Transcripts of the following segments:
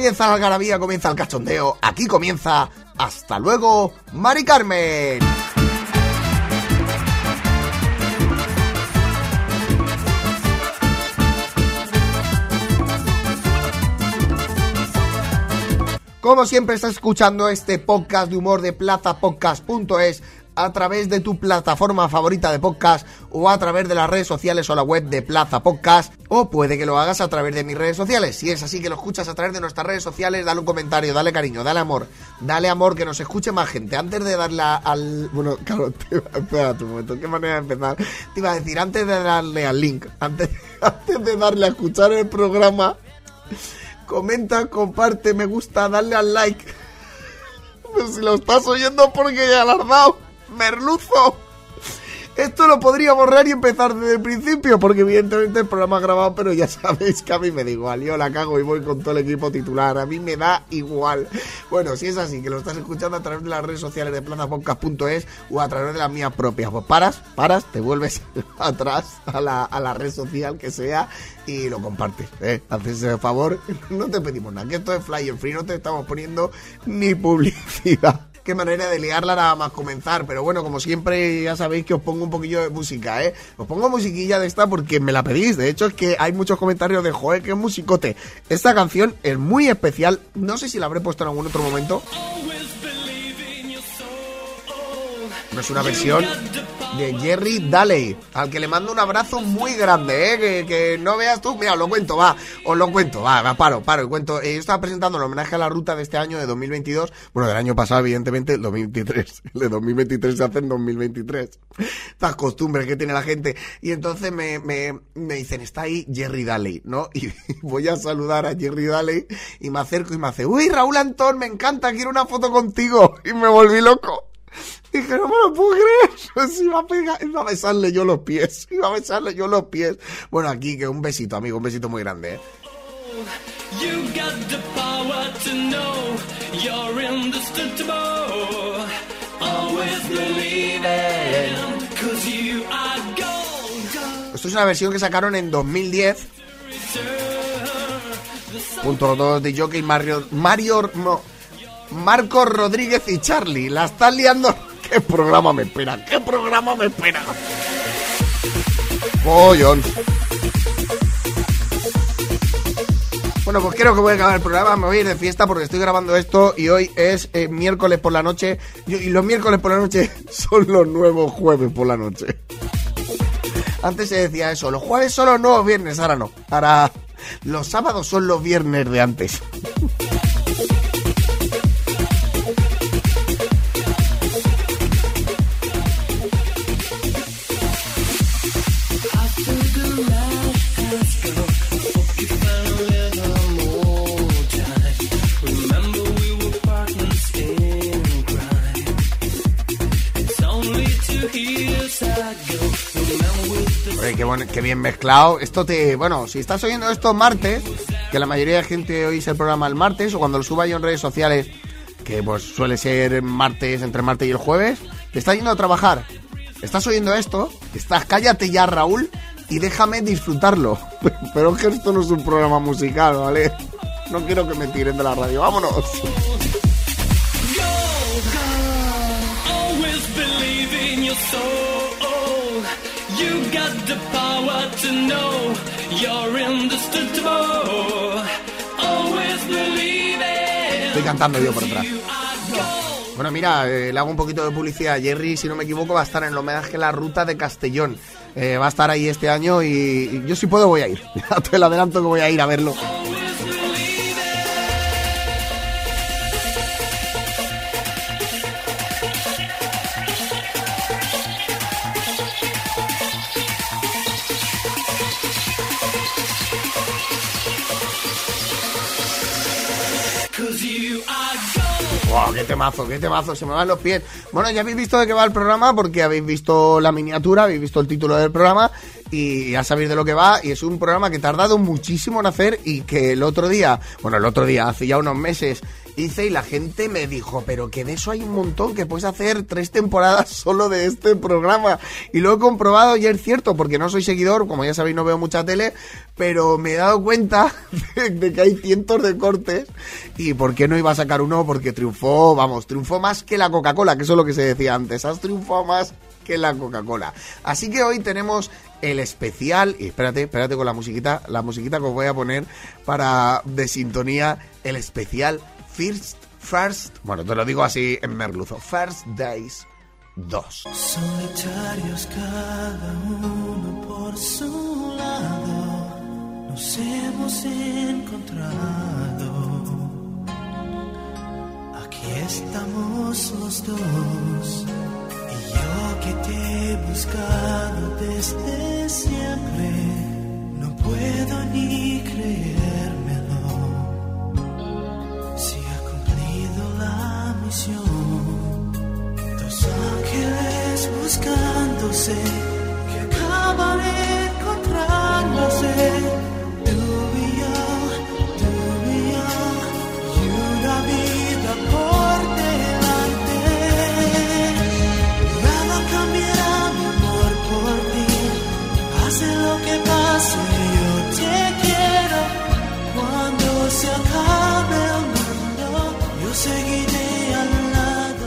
comienza la algarabía, comienza el cachondeo, aquí comienza. Hasta luego, Mari Carmen. Como siempre estás escuchando este podcast de humor de plazapodcast.es a través de tu plataforma favorita de podcast o a través de las redes sociales o la web de Plaza Podcast o puede que lo hagas a través de mis redes sociales. Si es así que lo escuchas a través de nuestras redes sociales, dale un comentario, dale cariño, dale amor, dale amor, que nos escuche más gente. Antes de darle al... Bueno, claro, te, un momento, qué manera de empezar. Te iba a decir, antes de darle al link, antes, antes de darle a escuchar el programa comenta, comparte, me gusta, dale al like. Pero si lo estás oyendo porque ya lo merluzo. Esto lo podría borrar y empezar desde el principio, porque evidentemente el programa ha grabado, pero ya sabéis que a mí me da igual. Yo la cago y voy con todo el equipo titular. A mí me da igual. Bueno, si es así, que lo estás escuchando a través de las redes sociales de plazapodcast.es o a través de las mías propias, pues paras, paras, te vuelves atrás a la, a la red social que sea y lo compartes. ¿eh? Haces ese favor, no te pedimos nada, que esto es flyer free, no te estamos poniendo ni publicidad qué manera de liarla nada más comenzar. Pero bueno, como siempre, ya sabéis que os pongo un poquillo de música, ¿eh? Os pongo musiquilla de esta porque me la pedís. De hecho, es que hay muchos comentarios de joder, qué musicote. Esta canción es muy especial. No sé si la habré puesto en algún otro momento. No es una versión de Jerry Daley, al que le mando un abrazo muy grande, ¿eh? que, que no veas tú, mira, lo cuento, va, os lo cuento, va, va, paro, paro, y cuento. Eh, yo estaba presentando el homenaje a la ruta de este año, de 2022, bueno, del año pasado, evidentemente, el 2023, el de 2023 se hace en 2023, estas costumbres que tiene la gente, y entonces me, me, me dicen, está ahí Jerry Daley, ¿no? Y voy a saludar a Jerry Daley, y me acerco y me hace, uy, Raúl Antón, me encanta, quiero una foto contigo, y me volví loco. Dije, no me lo puedo creer. Iba a pegar, iba a besarle yo los pies. Iba a besarle yo los pies. Bueno, aquí que un besito, amigo, un besito muy grande, ¿eh? You got the power to know you're indestructible. Always believe it, cause you are gold. Esto es una versión que sacaron en 2010. Punto 2 de Jockey Mario. Mario. No, Marco Rodríguez y Charlie. La están liando. ¿Qué programa me espera? ¿Qué programa me espera? Pollón. Bueno, pues creo que voy a acabar el programa. Me voy a ir de fiesta porque estoy grabando esto y hoy es eh, miércoles por la noche. Y los miércoles por la noche son los nuevos jueves por la noche. Antes se decía eso, los jueves son los nuevos viernes, ahora no. Ahora los sábados son los viernes de antes. Qué bien mezclado. Esto te. Bueno, si estás oyendo esto martes, que la mayoría de gente oís el programa el martes, o cuando lo suba yo en redes sociales, que pues suele ser martes, entre martes y el jueves, te estás yendo a trabajar. Estás oyendo esto, estás, cállate ya, Raúl, y déjame disfrutarlo. Pero es que esto no es un programa musical, ¿vale? No quiero que me tiren de la radio. ¡Vámonos! Estoy cantando yo por atrás. Bueno, mira, eh, le hago un poquito de publicidad. Jerry, si no me equivoco, va a estar en el homenaje la ruta de Castellón. Eh, va a estar ahí este año y, yo si puedo voy a ir. te lo adelanto que voy a ir a verlo. Wow, qué temazo, qué temazo, se me van los pies. Bueno, ya habéis visto de qué va el programa porque habéis visto la miniatura, habéis visto el título del programa y ya sabéis de lo que va. Y es un programa que ha tardado muchísimo en hacer y que el otro día, bueno, el otro día, hace ya unos meses, hice y la gente me dijo, pero que de eso hay un montón, que puedes hacer tres temporadas solo de este programa. Y lo he comprobado y es cierto, porque no soy seguidor, como ya sabéis no veo mucha tele, pero me he dado cuenta de, que hay cientos de cortes y por qué no iba a sacar uno, porque triunfó, vamos, triunfó más que la Coca-Cola, que eso es lo que se decía antes, has triunfado más que la Coca-Cola. Así que hoy tenemos el especial, y espérate, espérate con la musiquita, la musiquita que os voy a poner para de sintonía, el especial First, First, bueno, te lo digo así en merluzo, First Days 2. Solitarios cada uno por su lado, nos hemos encontrado. Aquí estamos los dos, y yo que te he buscado desde siempre, no puedo ni creerme Dos ángeles buscándose que acaban encontrándose.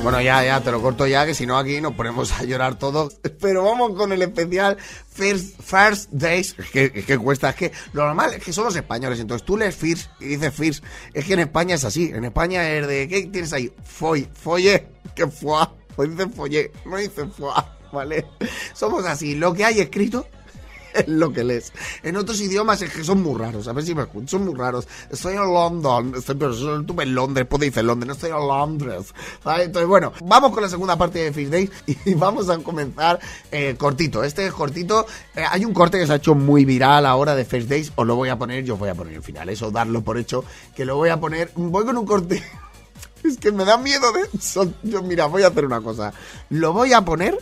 Bueno, ya, ya, te lo corto ya, que si no aquí nos ponemos a llorar todos. Pero vamos con el especial First, first Days. Es que, que cuesta, es que lo normal es que son los españoles. Entonces tú lees First y dices First. Es que en España es así. En España es de, ¿qué tienes ahí? Foy, folle, que fue. Pues dicen folle, no dicen fuá, ¿vale? Somos así. Lo que hay escrito es lo que lees. En otros idiomas es que son muy raros. A ver si me escucho, son muy raros. Estoy en London, estoy, pero estuve en Londres, pues dice Londres, no estoy en Londres. Entonces, bueno, vamos con la segunda parte de Fish Days y vamos a comenzar eh, cortito. Este es cortito. Eh, hay un corte que se ha hecho muy viral ahora de First Days, os lo voy a poner, yo os voy a poner el final. Eso, darlo por hecho, que lo voy a poner. Voy con un corte. Es que me da miedo de... Yo, mira, voy a hacer una cosa. Lo voy a poner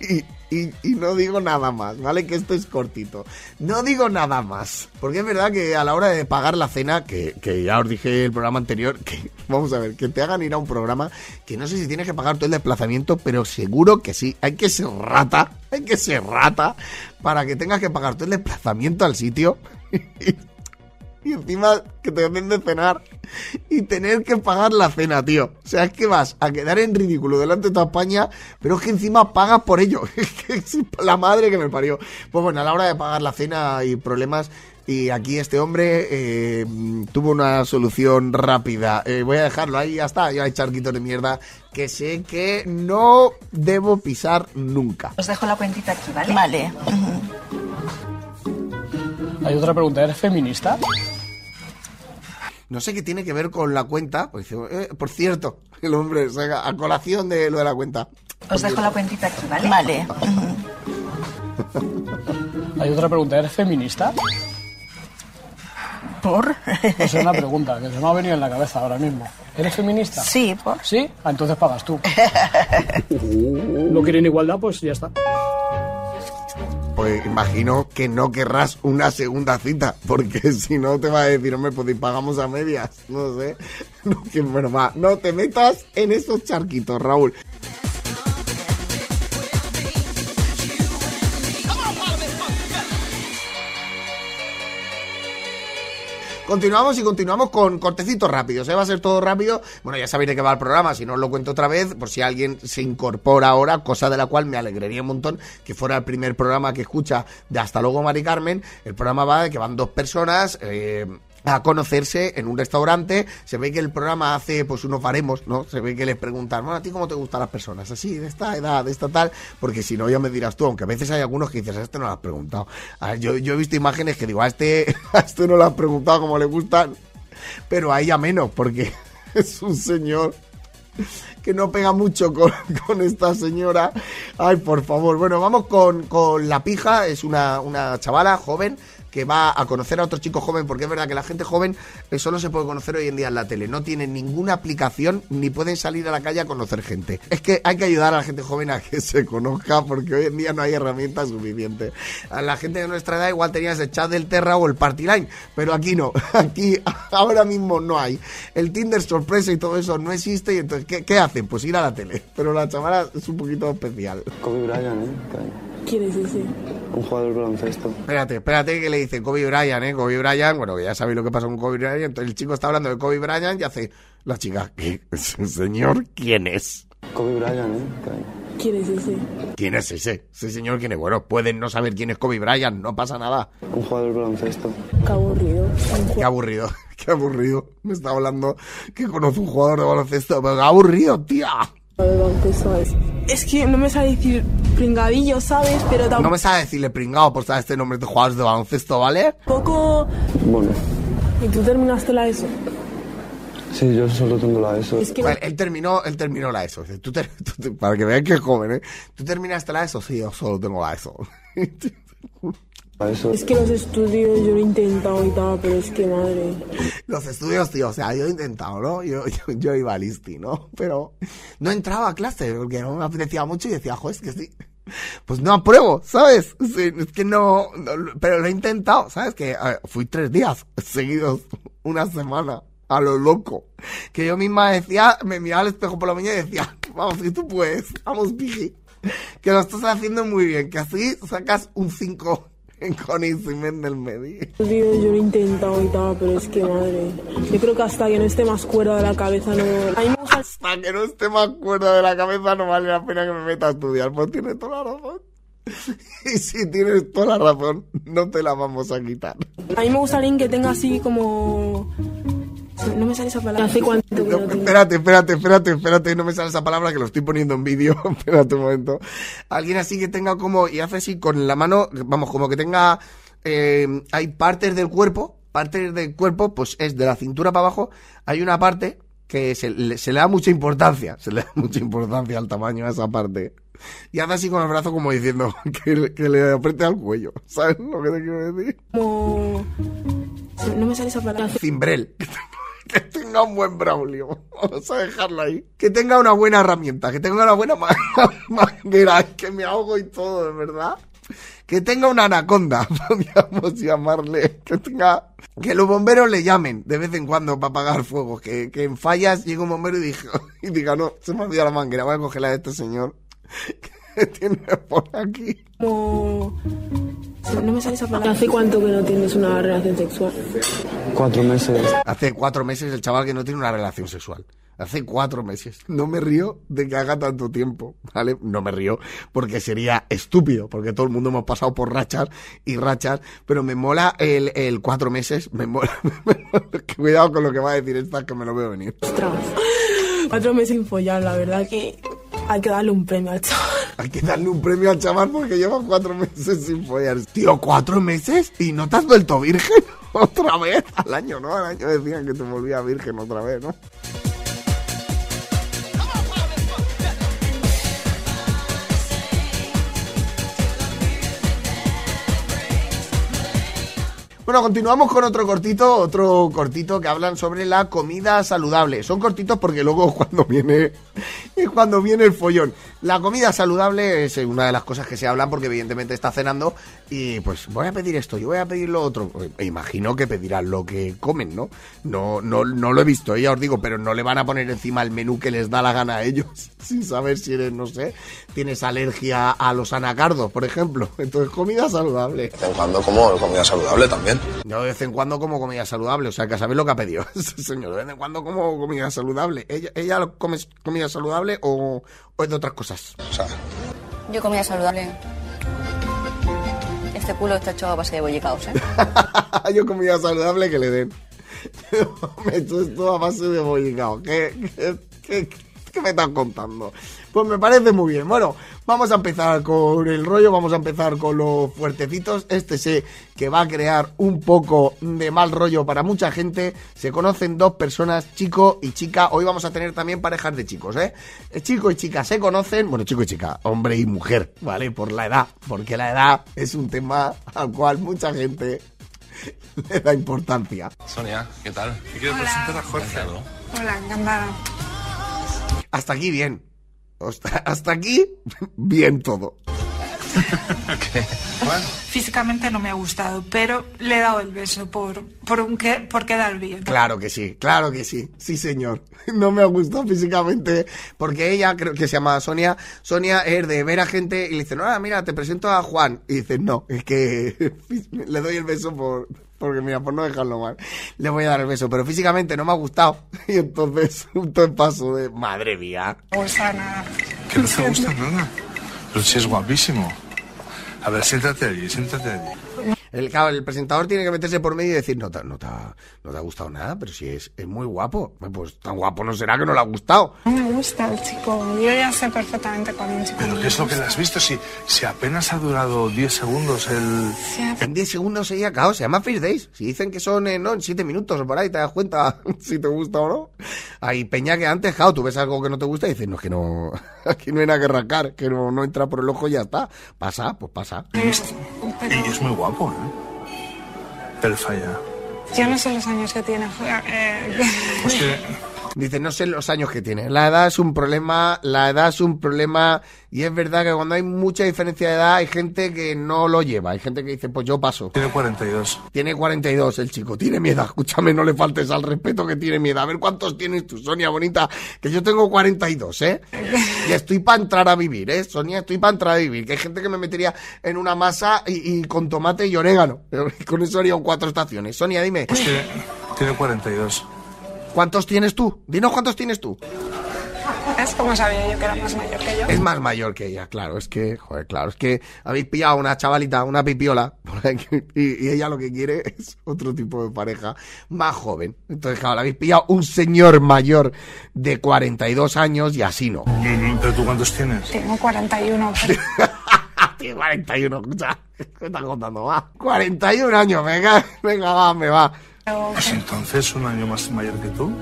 y, no digo nada más, ¿vale? Que esto es cortito. No digo nada más. Porque es verdad que a la hora de pagar la cena, que, que ya os dije el programa anterior, que vamos a ver, que te hagan ir a un programa que no sé si tienes que pagar todo el desplazamiento, pero seguro que sí. Hay que ser rata, hay que ser rata para que tengas que pagar todo el desplazamiento al sitio. y encima que te den de cenar y tener que pagar la cena, tío. O sea, es que vas a quedar en ridículo delante de toda España, pero es que encima pagas por ello. Es que la madre que me parió. Pues bueno, a la hora de pagar la cena hay problemas. Y aquí este hombre eh, tuvo una solución rápida. Eh, voy a dejarlo ahí, ya está. Ya hay charquitos de mierda que sé que no debo pisar nunca. Os dejo la cuentita aquí, ¿vale? Vale. Hay otra pregunta, ¿eres feminista? No sé qué tiene que ver con la cuenta. Pues, eh, por cierto, el hombre, a colación de lo de la cuenta. Os dejo la cuentita aquí, ¿vale? Vale. Hay otra pregunta, ¿eres feminista? ¿Por? Es una pregunta que se me ha venido en la cabeza ahora mismo. ¿Eres feminista? Sí, ¿por? ¿Sí? Ah, entonces pagas tú. ¿No quieren igualdad? Pues ya está pues imagino que no querrás una segunda cita, porque si no te va a decir, hombre, pues pagamos a medias, no sé. No, que, no te metas en esos charquitos, Raúl. Continuamos y continuamos con cortecitos rápidos, ¿eh? Va a ser todo rápido. Bueno, ya sabéis de qué va el programa, si no os lo cuento otra vez, por si alguien se incorpora ahora, cosa de la cual me alegraría un montón que fuera el primer programa que escucha de Hasta luego Mari Carmen. El programa va de que van dos personas, eh, a conocerse en un restaurante. Se ve que el programa hace pues unos baremos, ¿no? Se ve que les preguntan, bueno, ¿a ti cómo te gustan las personas? Así, de esta edad, de esta tal, porque si no ya me dirás tú, aunque a veces hay algunos que dices, a este no lo has preguntado. yo, yo he visto imágenes que digo, a este, este no lo has preguntado cómo le gustan, pero a ella menos, porque es un señor que no pega mucho con, con, esta señora. Ay, por favor. Bueno, vamos con, con la pija. Es una, una chavala joven que va a conocer a otro chico joven, porque es verdad que la gente joven eh, solo se puede conocer hoy en día en la tele, no tienen ninguna aplicación ni pueden salir a la calle a conocer gente. Es que hay que ayudar a la gente joven a que se conozca, porque hoy en día no hay herramientas suficientes. A la gente de nuestra edad igual tenías el chat del Terra o el Party Line, pero aquí no, aquí ahora mismo no hay. El Tinder sorpresa y todo eso no existe, y entonces, ¿qué, qué hacen? Pues ir a la tele. Pero la chavala es un poquito especial. Kobe Bryant, ¿eh? ¿Quién es ese? Un jugador de baloncesto. Espérate, espérate que le dicen Kobe Bryant, ¿eh? Kobe Bryant, bueno, que ya sabéis lo que pasa con Kobe Bryant. Entonces el chico está hablando de Kobe Bryant y hace la chica, ¿qué? Señor, ¿quién es? Kobe Bryant, ¿eh? ¿Quién es ese? ¿Quién es ese? Ese señor, ¿quién es? Bueno, pueden no saber quién es Kobe Bryant, no pasa nada. Un jugador de baloncesto. Qué aburrido. Qué aburrido, qué aburrido. Me está hablando que conoce un jugador de baloncesto, pero qué aburrido, tía. Jugador de baloncesto es. Es que no me sabe decir pringadillo, ¿sabes? Pero No me sabe decirle pringado por saber este nombre de jugadores de baloncesto, ¿vale? tampoco... Bueno, ¿Y tú terminaste la ESO? sí, yo solo tengo la ESO. Es que Bueno, él terminó, él terminó la ESO. Tú ter- tú te- para que vean que es joven, ¿eh? ¿Tú terminaste la ESO? Sí, yo solo tengo la ESO. Es que los estudios yo lo he intentado y tal, pero es que madre. Los estudios, tío, o sea, yo he intentado, ¿no? Yo, yo, yo iba a listi, ¿no? Pero no entraba a clase porque no me apetecía mucho y decía, joder, es que sí. Pues no apruebo, ¿sabes? Sí, es que no, no- pero lo he intentado, ¿sabes? Que ver, fui tres días seguidos, una semana, a lo loco. Que yo misma decía, me miraba al espejo por la mañana y decía, vamos, que tú puedes, vamos, Piji. Que lo estás haciendo muy bien, que así sacas un 5 en conocimiento del medio. Yo lo he intentado y tal, pero es que madre. Yo creo que hasta que no esté más cuerda de la cabeza no. Gusta Hasta que no esté más cuerda de la cabeza no vale la pena que me meta a estudiar. Pues tienes toda la razón. Y si tienes toda la razón, no te la vamos a quitar. A mí me gusta alguien que tenga así como. No me sale esa palabra. Espérate, espérate, espérate, espérate, no me sale esa palabra que lo estoy poniendo en vídeo. espérate un momento. Alguien así que tenga como, y hace así con la mano, vamos, como que tenga, eh, hay partes del cuerpo, partes del cuerpo, pues es de la cintura para abajo, hay una parte que se, le- se le da mucha importancia, se le da mucha importancia al tamaño a esa parte. Y hace así con el brazo como diciendo que, le- que le apriete al cuello. ¿Sabes lo que te quiero decir? Como. No me sale esa palabra. Cimbrel. Que tenga un buen Braulio. Vamos a dejarlo ahí. Que tenga una buena herramienta. Que tenga una buena ma- manguera. Que me ahogo y todo, de verdad. Que tenga una anaconda, podríamos llamarle. Que tenga. Que los bomberos le llamen de vez en cuando para apagar fuego. Que, que en fallas llegue un bombero y diga, y diga, no, se me ha olvidado la manguera. Voy a coger la de este señor. Que tiene por aquí. Como. No me sale esa palabra. ¿Hace cuánto que no tienes una relación sexual? Cuatro meses. Hace cuatro meses el chaval que no tiene una relación sexual. Hace cuatro meses. No me río de que haga tanto tiempo, ¿vale? No me río porque sería estúpido, porque todo el mundo hemos pasado por rachas y rachas, pero me mola el, el cuatro meses, me mola, me mola. Cuidado con lo que va a decir esta, que me lo veo venir. Ostras. Cuatro meses sin follar, la verdad que hay que darle un premio al chaval. Hay que darle un premio al chaval porque lleva cuatro meses sin follar. Tío, ¿cuatro meses? ¿Y no te has vuelto virgen otra vez? Al año, ¿no? Al año decían que te volvía virgen otra vez, ¿no? Bueno, continuamos con otro cortito, otro cortito que hablan sobre la comida saludable. Son cortitos porque luego cuando viene cuando viene el follón. La comida saludable es una de las cosas que se hablan porque evidentemente está cenando y pues voy a pedir esto, yo voy a pedir lo otro. Me imagino que pedirán lo que comen, ¿no? No, no, no lo he visto, ya os digo, pero no le van a poner encima el menú que les da la gana a ellos, sin saber si eres, no sé, tienes alergia a los anacardos, por ejemplo. Entonces, comida saludable. De vez en cuando como comida saludable también. Yo de vez en cuando como comida saludable, o sea, que saber lo que ha pedido ese señor. De vez en cuando como comida saludable. ¿Ella, ella come comida saludable o, o es de otras cosas? O sea, Yo comida saludable. Este culo está hecho a base de bollicaos, ¿eh? Yo comida saludable que le den. me he hecho esto a base de bollicao. ¿Qué, qué, qué, qué me estás contando? Pues me parece muy bien. Bueno, vamos a empezar con el rollo, vamos a empezar con los fuertecitos. Este sé que va a crear un poco de mal rollo para mucha gente. Se conocen dos personas, chico y chica. Hoy vamos a tener también parejas de chicos, ¿eh? Eh, Chico y chica se conocen, bueno, chico y chica, hombre y mujer, ¿vale? Por la edad, porque la edad es un tema al cual mucha gente le da importancia. Sonia, ¿qué tal? Te quiero presentar a Jorge. Hola, encantada. Hasta aquí bien. Hasta, hasta aquí bien todo. Bueno, Físicamente no me ha gustado, pero le he dado el beso por, por, un que, por quedar bien. Claro que sí, claro que sí, sí señor. No me ha gustado físicamente porque ella, creo que se llama Sonia, Sonia es de ver a gente y le dice, no, ah, mira, te presento a Juan. Y dice, no, es que le doy el beso por, porque mira, por no dejarlo mal, le voy a dar el beso, pero físicamente no me ha gustado. Y entonces, un todo el paso de, madre mía. No gusta nada. que no te gusta nada. Pero si es guapísimo. A ver, siéntate allí, siéntate allí. El, el presentador tiene que meterse por medio y decir, no te, no te, ha- no te ha gustado nada, pero si es, es muy guapo. Pues tan guapo no será que no le ha gustado. No me gusta el chico. Yo ya sé perfectamente cuando un chico Pero ¿qué es lo que le has visto? Si, si apenas ha durado 10 segundos el... Sí, En 10 segundos ella, claro, se llama First Days. Si dicen que son, eh, no, en 7 minutos o por ahí, te das cuenta si te gusta o no. Hay peña que antes, claro, tú ves algo que no te gusta y dices, no, es que no, aquí no hay nada que rascar, que no, no entra por el ojo y ya está. Pasa, pues pasa. Pero Y es muy guapo, ¿eh? Pero falla. yo no sé los años que tiene. eh, Pues que... Dice, no sé los años que tiene. La edad es un problema, la edad es un problema y es verdad que cuando hay mucha diferencia de edad hay gente que no lo lleva. Hay gente que dice, pues yo paso. Tiene 42. Tiene 42 el chico, tiene miedo. Escúchame, no le faltes al respeto que tiene miedo. A ver cuántos tienes tú, Sonia bonita, que yo tengo 42, ¿eh? Y estoy para entrar a vivir, ¿eh? Sonia, estoy para entrar a vivir. Que hay gente que me metería en una masa y, y con tomate y orégano. Con eso haría un cuatro estaciones. Sonia, dime, Pues que tiene 42. ¿Cuántos tienes tú? Dinos cuántos tienes tú. es como sabía yo que era más mayor que yo. Es más mayor que ella, claro. Es que, joder, claro, es que habéis pillado a una chavalita, una pipiola, y, y ella lo que quiere es otro tipo de pareja más joven. Entonces, claro, habéis pillado un señor mayor de 42 años y así no. ¿Pero tú cuántos tienes? Tengo 41, pero Tiene 41, escucha. ¿Qué estás contando? Va. 41 años, venga, venga, va, me va. Pues entonces un año más mayor que tú.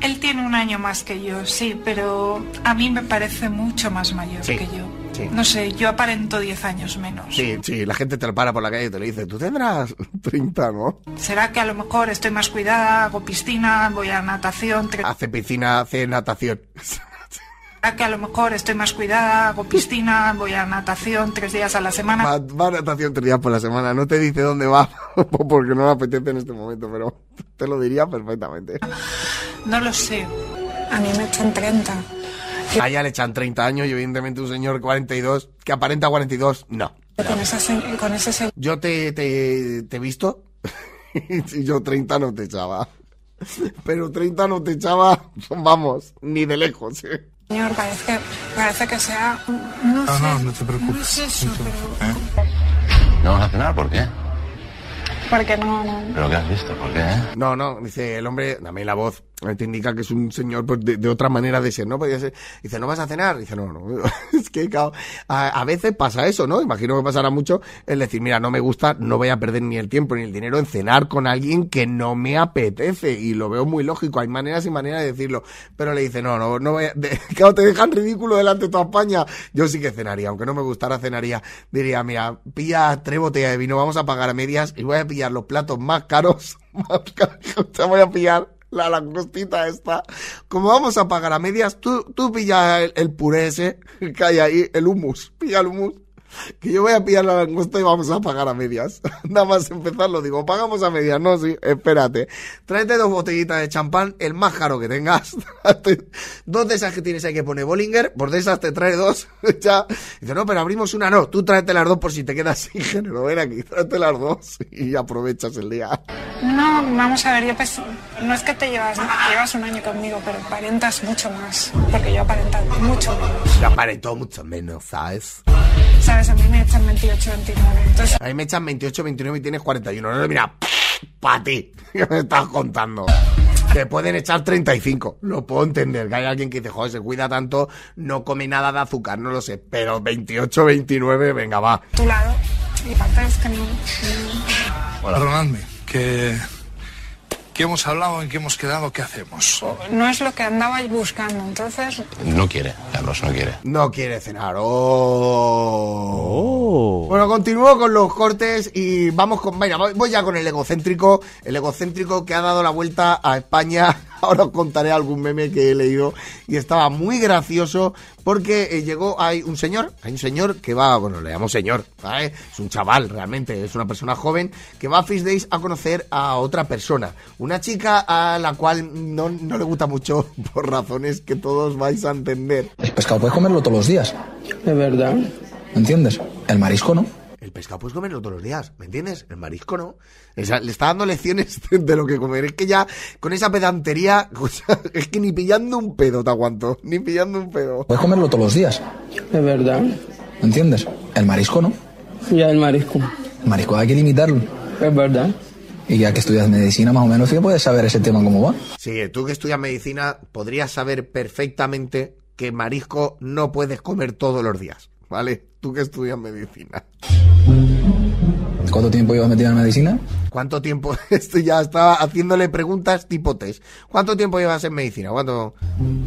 él tiene un año más que yo, sí, pero a mí me parece mucho más mayor Sí, que yo. sí. No sé, yo aparento 10 años menos. Sí, sí, la gente te lo para por la calle y te lo dice, tú tendrás 30, ¿no? ¿Será que a lo mejor estoy más cuidada, hago piscina, voy a natación? tre- Hace piscina, hace natación. ¿Será que a lo mejor estoy más cuidada, hago piscina, voy a natación tres días a la semana? Va, va a natación tres días por la semana. No te dice dónde va porque no me apetece en este momento, pero te lo diría perfectamente. No lo sé. A mí me echan 30. A ella le echan 30 años y evidentemente un señor 42 que aparenta 42, no. Con, esa, con ese se- Yo te, te, te he visto y yo 30 no te echaba. Pero 30 no te echaba, vamos, ni de lejos. ¿eh? Señor parece que, parece que sea... No, No, sé. no, no te preocupes. No es eso, No te- pero... ¿Eh? ¿No vas a cenar? ¿Por qué? Porque no, no... ¿Pero qué has visto? ¿Por qué? No, no, dice el hombre, dame la voz, eh, te indica que es un señor pues, de, de otra manera de ser, ¿no? Podría ser, dice, ¿no vas a cenar? Dice, no, no, es que claro, a, veces pasa eso, ¿no? Imagino que pasará mucho el decir, mira, no me gusta, no voy a perder ni el tiempo ni el dinero en cenar con alguien que no me apetece, y lo veo muy lógico, hay maneras y maneras de decirlo, pero le dice, no, no, no voy a, de- claro, te dejan ridículo delante de toda España, yo sí que cenaría, aunque no me gustara cenaría, diría, mira, pilla tres botellas de vino, vamos a pagar a medias y voy a pillar los platos más caros, más caros, te voy a pillar la langostita esta. Como vamos a pagar a medias, tú, tú pilla el, el puré que hay ahí, el hummus, pilla el hummus. Que yo voy a pillar la langosta y vamos a pagar a medias. Nada más empezar lo digo, pagamos a medias. No, sí, espérate. Tráete dos botellitas de champán, el más caro que tengas. dos de esas que tienes ahí que pone Bollinger, por de esas te trae dos. ya. Dice, no, pero abrimos una, no. Tú tráete las dos por si te quedas sin género. Ven aquí, tráete las dos y aprovechas el día. No, vamos a ver, yo pues, no es que te llevas, llevas un año conmigo, pero aparentas mucho más, porque yo aparento mucho menos. Ya aparentó mucho menos, ¿sabes? ¿Sabes? A mí me echan 28, 29, entonces A mí me echan 28, 29 y tienes 41. No, mira, para ti. ¿Qué me estás contando? Te pueden echar 35. Lo puedo entender. Que hay alguien que dice, joder, se cuida tanto, no come nada de azúcar, no lo sé. Pero 28, 29, venga, va. a tu lado, y aparte es que no... no- Perdonadme, que, ¿Qué hemos hablado? ¿En qué hemos quedado? ¿Qué hacemos? No es lo que andabais buscando, entonces No quiere, Carlos, no quiere. No quiere cenar. Oh. Bueno, continúo con los cortes y vamos con. Mira, voy ya con el egocéntrico. El egocéntrico que ha dado la vuelta a España. Ahora os contaré algún meme que he leído y estaba muy gracioso porque eh, llegó. Hay un señor, hay un señor que va. Bueno, le llamo señor, ¿vale? Es un chaval realmente, es una persona joven que va a Fish Days a conocer a otra persona. Una chica a la cual no, no le gusta mucho por razones que todos vais a entender. El pescado puedes comerlo todos los días. Es verdad. ¿Entiendes? El marisco no. El pescado puedes comerlo todos los días, ¿me entiendes? El marisco no. O sea, le está dando lecciones de, lo que comer. Es que ya, con esa pedantería, o sea, es que ni pillando un pedo te aguanto. Ni pillando un pedo. Puedes comerlo todos los días. Es verdad. ¿Entiendes? El marisco no. Ya el marisco. El marisco hay que limitarlo. Es verdad. Y ya que estudias medicina, más o menos, ya puedes saber ese tema cómo va. Sí, tú que estudias medicina podrías saber perfectamente que marisco no puedes comer todos los días, ¿vale? Tú que estudias medicina. ¿Cuánto tiempo llevas metida en medicina? ¿Cuánto tiempo? Esto ya estaba haciéndole preguntas tipo test. ¿Cuánto tiempo llevas en medicina? ¿Cuánto?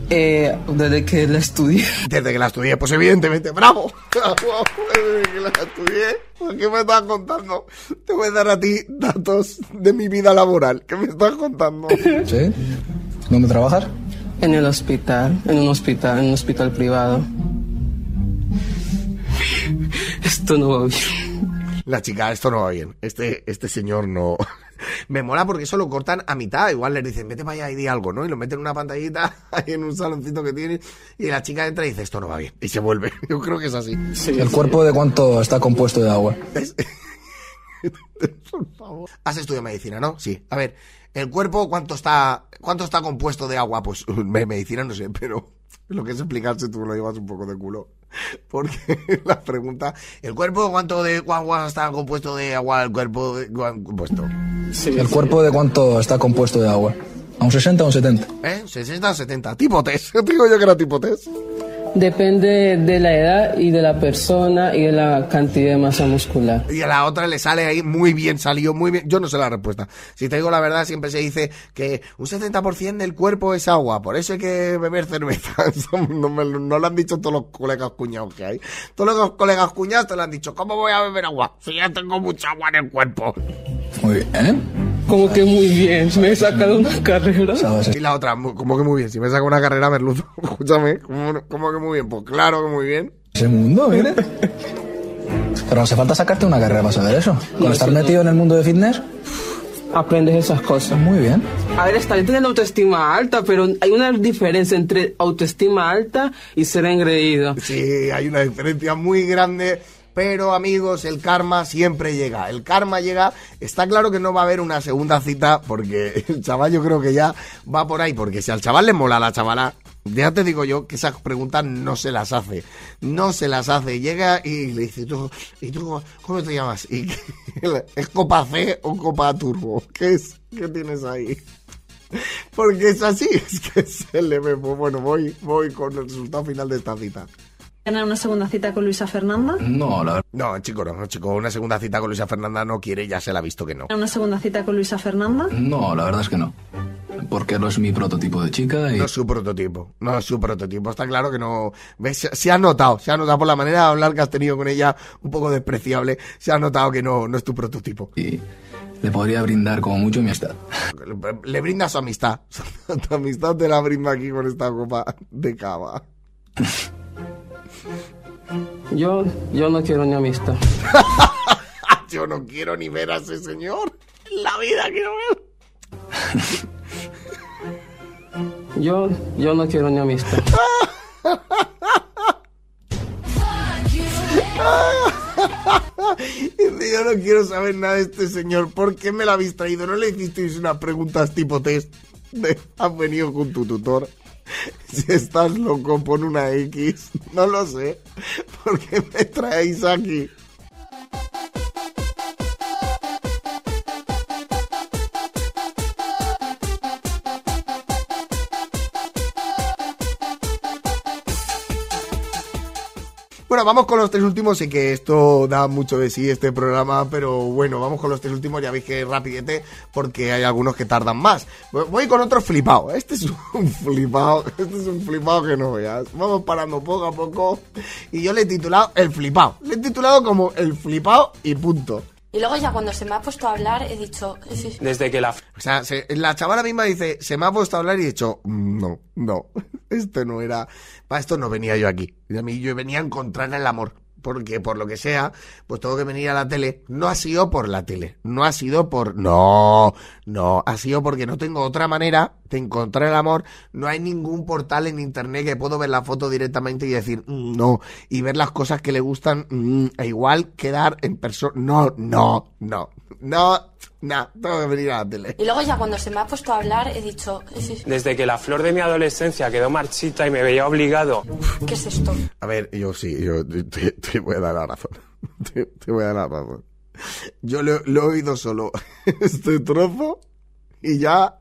Eh, desde que la estudié. Desde que la estudié, pues evidentemente, ¡bravo! Desde que la estudié, ¿Pues ¿qué me estás contando? Te voy a dar a ti datos de mi vida laboral. ¿Qué me estás contando? ¿Sí? ¿Dónde trabajas? En el hospital, en un hospital, en un hospital privado. Esto no va bien. La chica, esto no va bien. Este, este señor no. Me mola porque eso lo cortan a mitad. Igual les dicen, vete para allá y di algo, ¿no? Y lo meten en una pantallita ahí en un saloncito que tiene. Y la chica entra y dice, esto no va bien. Y se vuelve. Yo creo que es así. ¿El cuerpo de cuánto está compuesto de agua? Por favor. Has estudiado medicina, ¿no? Sí. A ver, el cuerpo, ¿cuánto está, cuánto está compuesto de agua? Pues me- medicina no sé, pero lo que es explicarse tú lo llevas un poco de culo. Porque la pregunta, ¿el cuerpo cuánto de agua está compuesto de agua? El cuerpo de, compuesto. ¿El cuerpo de cuánto está compuesto de agua? ¿A un 60 o un 70? ¿Eh? 60 o 70. Tipo test. Digo yo que era tipo test. Depende de la edad y de la persona y de la cantidad de masa muscular. Y a la otra le sale ahí muy bien, salió muy bien. Yo no sé la respuesta. Si te digo la verdad, siempre se dice que un 70% del cuerpo es agua, por eso hay que beber cerveza. Eso no, me no lo han dicho todos los colegas cuñados que hay. Todos los colegas cuñados te lo han dicho. ¿Cómo voy a beber agua? Si ya tengo mucha agua en el cuerpo. Muy bien, ¿eh? Como que muy bien, me he sacado una carrera. Y la otra, como que muy bien. Si me saco una carrera, merluzo. Escúchame, ¿cómo, cómo que muy bien? Pues claro que muy bien. Ese mundo, mire. Pero no hace falta sacarte una carrera para saber eso. Con estar metido en el mundo de fitness, Aprendes esas cosas. muy bien. A ver, está bien tener la autoestima alta, pero hay una diferencia entre autoestima alta y ser engreído. Sí, hay una diferencia muy grande. Pero amigos, el karma siempre llega. El karma llega. Está claro que no va a haber una segunda cita porque el chaval yo creo que ya va por ahí. Porque si al chaval le mola la chavala, ya te digo yo que esas preguntas no se las hace. No se las hace. Llega y le dice, ¿tú, ¿y tú cómo te llamas? ¿Y ¿Es copa C o copa turbo? ¿Qué es? ¿Qué tienes ahí? Porque es así, es que se le ve. Pues bueno, voy, voy con el resultado final de esta cita. ¿Tener una segunda cita con Luisa Fernanda? No, la verdad. No, chico, no, chico. Una segunda cita con Luisa Fernanda no quiere, ya se la ha visto que no. ¿Una segunda cita con Luisa Fernanda? No, la verdad es que no. Porque no es mi prototipo de chica y... No es su prototipo, no es su prototipo. Está claro que no. ¿Ves? Se, se ha notado, se ha notado por la manera de hablar que has tenido con ella, un poco despreciable. Se ha notado que no, no es tu prototipo. y le podría brindar como mucho mi amistad. Le, le brinda su amistad. Tu amistad te la brinda aquí con esta copa de cava. Yo, yo no quiero ni amistad. Yo no quiero ni ver a ese señor. En la vida quiero ver. Yo, yo no quiero ni amistad. Yo no quiero saber nada de este señor. ¿Por qué me la habéis traído? ¿No le hicisteis unas preguntas tipo test? ¿Has venido con tu tutor? Si estás loco, pon una X. No lo sé. ¿Por qué me traéis aquí? Bueno, vamos con los tres últimos. Sé que esto da mucho de sí, este programa, pero bueno, vamos con los tres últimos. Ya veis que rapidete porque hay algunos que tardan más. Voy con otro flipado. Este es un flipado. Este es un flipado que no veas. Vamos parando poco a poco. Y yo le he titulado El flipado. Le he titulado como El flipado y punto. Y luego ya cuando se me ha puesto a hablar he dicho... Desde que la... O sea, se- la chavala misma dice, se me ha puesto a hablar y he dicho, "Mm, no, no, esto no era... Para esto no venía yo aquí. Y a mí yo venía a encontrar el amor. Porque por lo que sea, pues tengo que venir a la tele. No ha sido por la tele. No ha sido por... No, no. Ha sido porque no tengo otra manera de encontrar el amor. No hay ningún portal en internet que puedo ver la foto directamente y decir "Mm, no. Y ver las cosas que le gustan. mm, e igual quedar en persona... No, no, no. No, no. Tengo que venir a la tele. Y luego ya cuando se me ha puesto a hablar he dicho... Desde que la flor de mi adolescencia quedó marchita y me veía obligado. ¿Qué es esto? A ver, yo sí, yo te, voy a dar la razón. Te, te voy a dar la razón. Yo lo, lo he oído solo este trozo y ya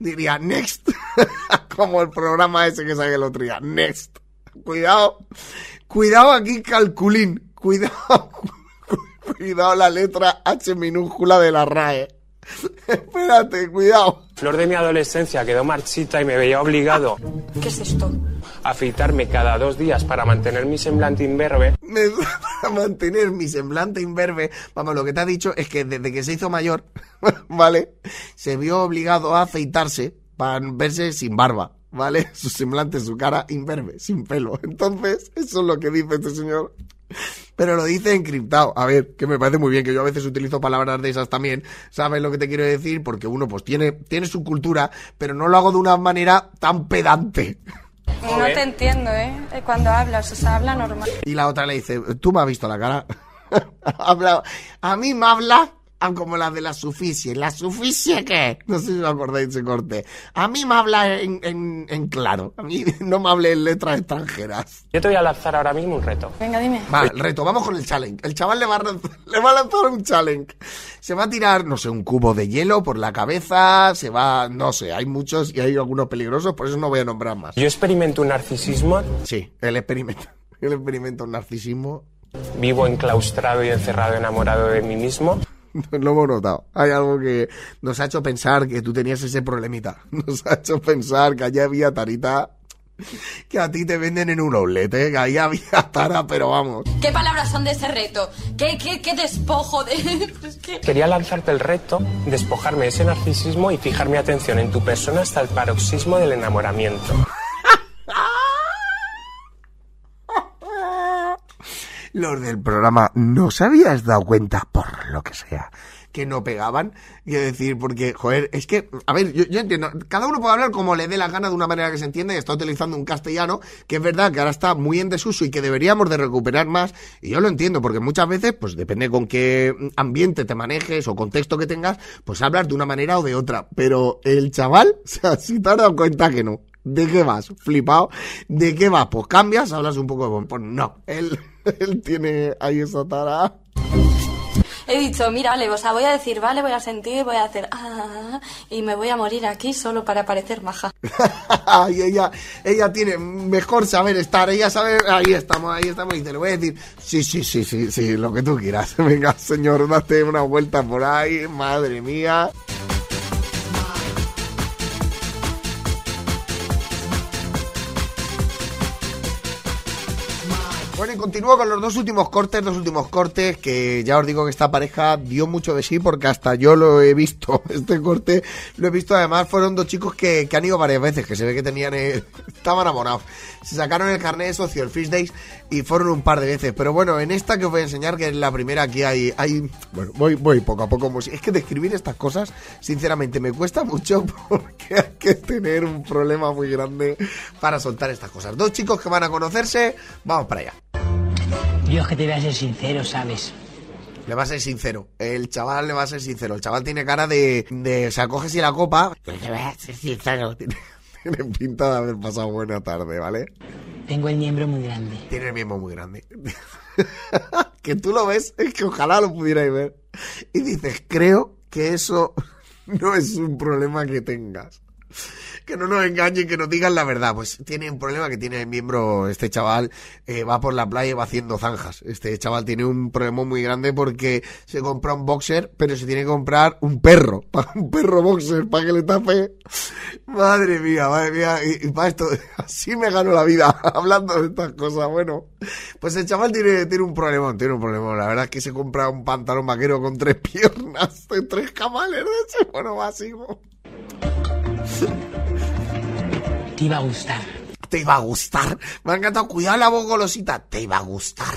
diría next. Como el programa ese que saqué el otro día. Next. Cuidado. Cuidado aquí, calculín. Cuidado. Cuidado la letra H minúscula de la RAE. Espérate, cuidado. Flor de mi adolescencia quedó marchita y me veía obligado ¿Qué es esto? a afeitarme cada dos días para mantener mi semblante imberbe. Para mantener mi semblante imberbe. Vamos, lo que te ha dicho es que desde que se hizo mayor, ¿vale? Se vio obligado a afeitarse para verse sin barba, ¿vale? Su semblante, su cara imberbe, sin pelo. Entonces, eso es lo que dice este señor. Pero lo dice encriptado. A ver, que me parece muy bien, que yo a veces utilizo palabras de esas también. ¿Sabes lo que te quiero decir? Porque uno pues tiene, tiene su cultura, pero no lo hago de una manera tan pedante. No te entiendo, ¿eh? Cuando hablas, o sea, habla normal. Y la otra le dice, ¿tú me has visto la cara? Habla- a mí me habla ah, como la de la suficie. ¿La suficie qué? No sé si os acordáis de ese corte. A mí me habla en, en- en claro. A mí no me hable en letras extranjeras. Yo te voy a lanzar ahora mismo un reto. Venga, dime. Vale, el reto, vamos con el challenge. El chaval le va, a, lanz- le va a lanzar un challenge. Se va a tirar, no sé, un cubo de hielo por la cabeza, se va, no sé, hay muchos y hay algunos peligrosos, por eso no voy a nombrar más. Yo experimento un narcisismo, Sí, el experimento. El experimento un narcisismo. vivo enclaustrado y encerrado, enamorado de mí mismo. Lo hemos notado. Hay algo que nos ha hecho pensar que tú tenías ese problemita. Nos ha hecho pensar que allí había tarita que a ti te venden en un outlet, ¿eh? que ahí había tara, pero vamos. ¿Qué palabras son de ese reto? ¿Qué, qué, qué despojo de...? Que... Quería lanzarte el reto, despojarme de ese narcisismo y fijar mi atención en tu persona hasta el paroxismo del enamoramiento. Los del programa, ¿no se habías dado cuenta, por lo que sea, que no pegaban? Quiero decir, porque, joder, es que, a ver, yo, entiendo, cada uno puede hablar como le dé la gana de una manera que se entienda y está utilizando un castellano que es verdad que ahora está muy en desuso y que deberíamos de recuperar más. Y yo lo entiendo, porque muchas veces, pues depende con qué ambiente te manejes o contexto que tengas, pues hablas de una manera o de otra. Pero el chaval, o sea, si te has dado cuenta que no. ¿De qué vas? Flipado. ¿De qué vas? Pues cambias, hablas un poco de... Pues no, él, él tiene ahí esa tara. He dicho, mira, vale, o sea, voy a decir, vale, voy a sentir, voy a hacer... Ah, y me voy a morir aquí solo para parecer maja. y ella, ella tiene mejor saber estar, ella sabe, ahí estamos, ahí estamos, y te lo voy a decir, sí, sí, sí, sí, sí, lo que tú quieras. Venga, señor, date una vuelta por ahí, madre mía. Continúo con los dos últimos cortes, dos últimos cortes, que ya os digo que esta pareja dio mucho de sí, porque hasta yo lo he visto, este corte lo he visto, además fueron dos chicos que, han ido varias veces, que se ve que tenían, el- estaban enamorados, se sacaron el carnet de socio, el Fish Days, y fueron un par de veces, pero bueno, en esta que os voy a enseñar, que es la primera, aquí hay, bueno, voy, voy poco a poco, si- es que describir estas cosas, sinceramente, me cuesta mucho, porque hay que tener un problema muy grande para soltar estas cosas. Dos chicos que van a conocerse, vamos para allá. Yo es que te voy a ser sincero, ¿sabes? Le va a ser sincero. El chaval le va a ser sincero. El chaval tiene cara de. de se acoge si la copa. Yo le voy a ser sincero. Tiene, tiene pinta de haber pasado buena tarde, ¿vale? Tengo el miembro muy grande. Tiene el miembro muy grande. que tú lo ves, es que ojalá lo pudierais ver. Y dices, creo que eso no es un problema que tengas. Que no nos engañen, que nos digan la verdad. Pues tiene un problema que tiene el miembro, este chaval eh, va por la playa y va haciendo zanjas. Este chaval tiene un problema muy grande porque se compra un boxer, pero se tiene que comprar un perro, un perro boxer para que le tape. Madre mía, madre mía, y, para esto, así me gano la vida hablando de estas cosas. Bueno, pues el chaval tiene, tiene un problemón, tiene un problemón. La verdad es que se compra un pantalón vaquero con tres piernas, tres camales de ese, bueno, básico. Te iba a gustar. Te iba a gustar. Me ha encantado. Cuidado la voz golosita. Te iba a gustar.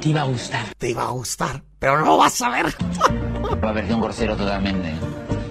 Te iba a gustar. Te iba a gustar. Pero no lo vas a ver. Me pareció un grosero totalmente.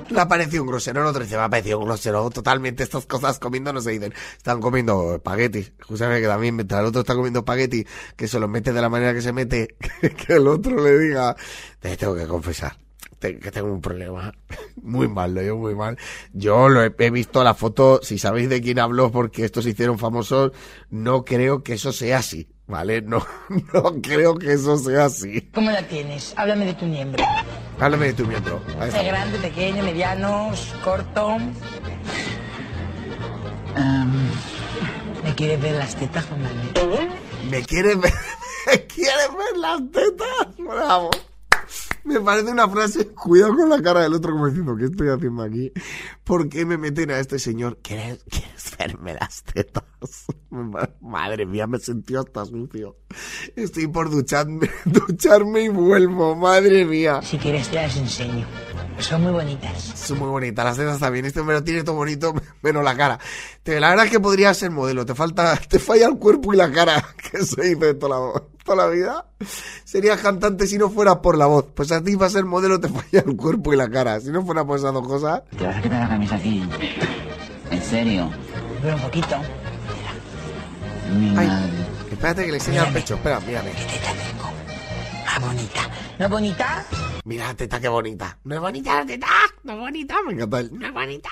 Le ha parecido un grosero, el otro dice, me ha parecido un grosero. Totalmente, estas cosas comiendo no se dicen. Están comiendo espaguetis. Justamente que también, mientras el otro está comiendo espagueti, que se los mete de la manera que se mete, que el otro le diga, te tengo que confesar te- que tengo un problema. Muy mal, lo digo muy mal. Yo lo he, he visto la foto, si sabéis de quién hablo, porque estos se hicieron famosos, no creo que eso sea así, ¿vale? No, no creo que eso sea así. ¿Cómo la tienes? Háblame de tu miembro. Háblame de tu miembro. ¿Es grande, pequeño, mediano, corto? ¿Me quieres ver las tetas, Juan Manuel? ¿Me quieres ver, ¿me quieres ver las tetas? Bravo. Me parece una frase, cuidado con la cara del otro como diciendo, ¿qué estoy haciendo aquí? ¿Por qué me meten a este señor? ¿Quieres, quieres verme las tetas? Madre mía, me sentí hasta sucio. Estoy por ducharme, ducharme y vuelvo, madre mía. Si quieres te las enseño. Son muy bonitas. Son muy bonitas, las tetas también. Este hombre lo tiene todo bonito, menos la cara. Te- La verdad es que podría ser modelo, te falta, te falla el cuerpo y la cara, que se dice toda la, toda la vida. Serías cantante si no fuera por la voz. Pues a ti para ser modelo te falla el cuerpo y la cara. Si no fuera por esas dos cosas. ¿Te vas a quitar la camisa aquí? ¿En serio? Pero un poquito. Mi Ay, madre. espérate que le enseña el pecho. Espera, mírame. Ah, bonita. ¿No bonita? Mira la teta, qué bonita. ¿No es bonita la teta? ¿No es bonita? Me encanta el... ¿No es bonita?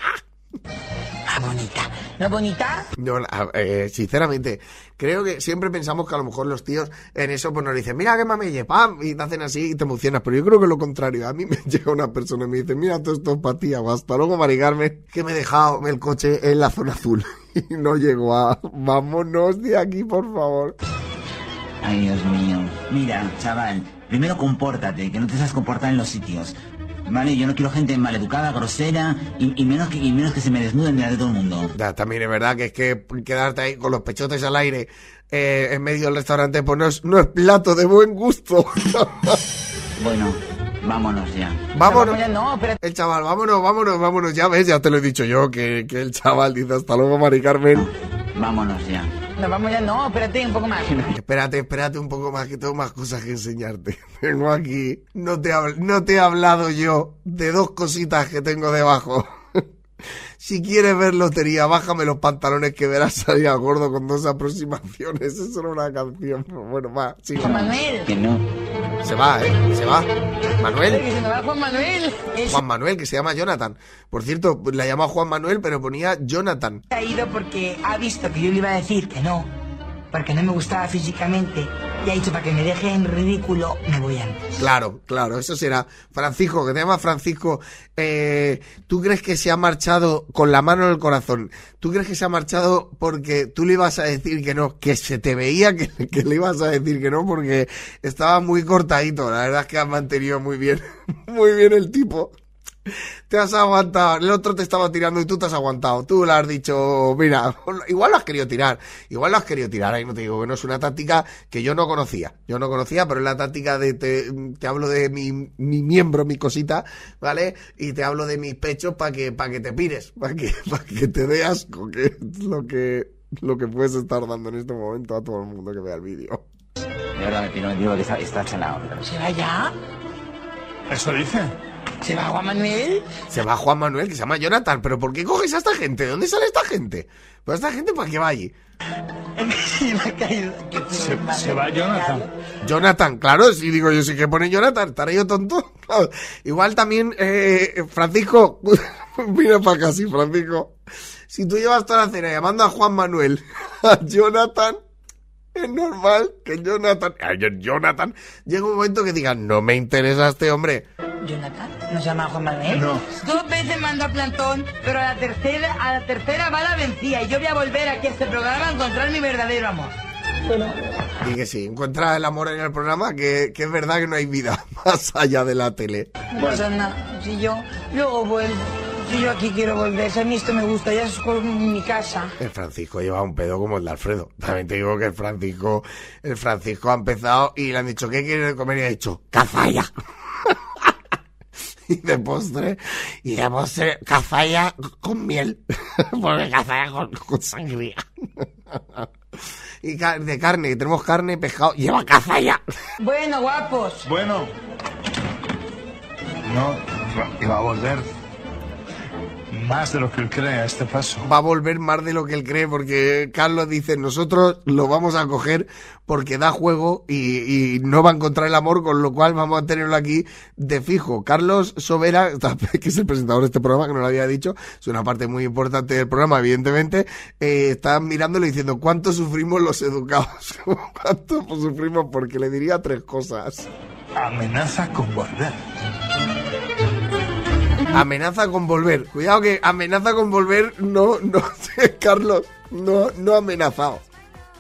Ah, bonita. ¿No bonita? Yo, a- eh, sinceramente, creo que siempre pensamos que a lo mejor los tíos en eso pues nos dicen, mira qué mamelle, pam, y te hacen así y te emocionas. Pero yo creo que es lo contrario. A mí me llega una persona y me dice, mira, todo esto es para ti, hago hasta luego, Mari Carmen, que me he dejado el coche en la zona azul. Y no llego a... Vámonos de aquí, por favor. Ay, Dios mío. Mira, chaval, primero compórtate, que no te sabes comportar en los sitios. Vale, yo no quiero gente maleducada, grosera y, y menos que, y menos que se me desnuden delante de todo el mundo. Ya, también es verdad que es que quedarte ahí con los pechotes al aire eh, en medio del restaurante, pues no es, no es plato de buen gusto. Bueno, vámonos ya. Vámonos. No, pero... El chaval, vámonos, vámonos, vámonos. Ya ves, ya te lo he dicho yo, que, que el chaval dice hasta luego, Mari Carmen. Vámonos ya. Nos vamos ya. No, espérate un poco más. Espérate, espérate un poco más, que tengo más cosas que enseñarte. Tengo aquí, no te, no te he hablado yo de dos cositas que tengo debajo. Si quieres ver lotería, bájame los pantalones que verás salir al gordo con dos aproximaciones. Eso era una canción. Bueno, va, sigue. Juan Manuel. Que no. Se va, ¿eh? Se va. Manuel. Que se me va Juan Manuel. Es- Juan Manuel, que se llama Jonathan. Por cierto, la llamaba Juan Manuel, pero ponía Jonathan. ha ido porque ha visto que yo le iba a decir que no, porque no me gustaba físicamente, y ha dicho para que me deje en ridículo, me voy antes. Claro, claro, eso será. Francisco, que te llama Francisco, eh, ¿tú crees que se ha marchado con la mano en el corazón? ¿Tú crees que se ha marchado porque tú le ibas a decir que no? Que se te veía que, que le ibas a decir que no porque estaba muy cortadito. La verdad es que has mantenido muy bien, muy bien el tipo. Te has aguantado, el otro te estaba tirando y tú te has aguantado. Tú le has dicho, mira, igual lo has querido tirar, igual lo has querido tirar, ahí no te digo que no es una táctica que yo no conocía. Yo no conocía, pero es la táctica de, te, te hablo de mi, mi miembro, mi cosita, ¿vale? Y te hablo de mis pechos para que, para que te pires, para que, para que te dé asco, que es lo que, lo que puedes estar dando en este momento a todo el mundo que vea el vídeo. De verdad, te lo digo que está, está. ¿Se va ya? ¿Eso dice? ¿Se va Juan Manuel? Se va Juan Manuel, que se llama Jonathan, pero ¿por qué coges a esta gente? ¿De dónde sale esta gente? Pues esta gente para qué va allí. Se me ha caído. Se, se va Jonathan. Jonathan, claro, si digo yo sí que pone Jonathan, estaré yo tonto. Claro. Igual también, eh, Francisco, mira para acá, sí, Francisco. Si tú llevas toda la cena llamando a Juan Manuel, a Jonathan, es normal que Jonathan, a Jonathan, llega un momento que digan, no me interesa este hombre. Jonathan, ¿no se llama Juan Manuel? No. Dos veces mando a plantón, pero a la tercera, a la tercera va la vencida y yo voy a volver aquí a este programa a encontrar mi verdadero amor. Y que sí, encuentra el amor en el programa, que, que es verdad que no hay vida más allá de la tele. No pasa nada, si yo luego vuelvo. Si yo aquí quiero volver, si a mí esto me gusta, ya es como mi casa. El Francisco lleva un pedo como el de Alfredo. También te digo que el Francisco, el Francisco ha empezado y le han dicho, ¿qué quiere comer? Y ha dicho, cazalla. Y de postre, y de postre, cazalla con miel. Porque cazalla con, con sangría. y de carne, que tenemos carne, pescado, lleva cazalla. Bueno, guapos. Bueno. No, y va a volver más de lo que él cree a este paso. va a volver más de lo que él cree, porque Carlos dice, nosotros lo vamos a coger porque da juego y, y no va a encontrar el amor, con lo cual vamos a tenerlo aquí de fijo. Carlos Sobera, que es el presentador de este programa, que no lo había dicho, es una parte muy importante del programa, evidentemente, eh, está mirándolo y diciendo, ¿cuánto sufrimos los educados? ¿Cuánto sufrimos? Porque le diría tres cosas. Amenaza con volver. Amenaza con volver. Cuidado que amenaza con volver, no, no, Carlos, no, no ha amenazado.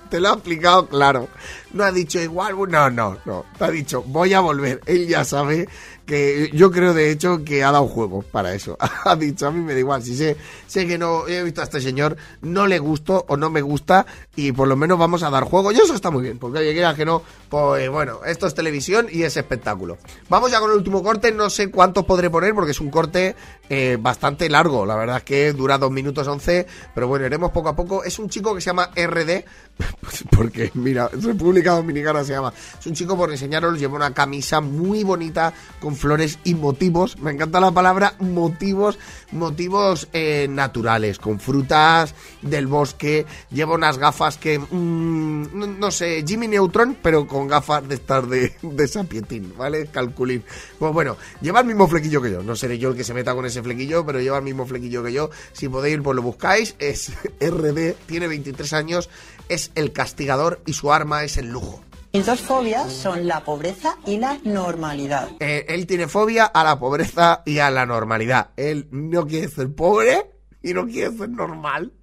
Te lo ha explicado claro. No ha dicho igual, no, no, no. Te ha dicho, voy a volver. Él ya sabe que yo creo de hecho que ha dado juego para eso. Ha dicho, a mí me da igual. Si sé, sé que no he visto a este señor, no le gusto o no me gusta y por lo menos vamos a dar juego. Y eso está muy bien, porque oye, quiera que no, pues bueno, esto es televisión y es espectáculo. Vamos ya con el último corte. No sé cuánto podré poner porque es un corte eh, bastante largo. La verdad es que dura 2 minutos 11, pero bueno, iremos poco a poco. Es un chico que se llama RD, porque mira, República Dominicana se llama. Es un chico, por enseñaros, lleva una camisa muy bonita con flores y motivos. Me encanta la palabra motivos, motivos eh, naturales, con frutas del bosque. Lleva unas gafas que, mm, no, no sé, Jimmy Neutron, pero con gafas de estar de, de sapietín, ¿vale? Calculín. Pues bueno, lleva el mismo flequillo que yo. No seré yo el que se meta con ese flequillo, pero lleva el mismo flequillo que yo. Si podéis, pues lo buscáis. Es RD, tiene 23 años, es el castigador y su arma es el lujo. Mis dos fobias son la pobreza y la normalidad. Eh, él tiene fobia a la pobreza y a la normalidad. Él no quiere ser pobre y no quiere ser normal.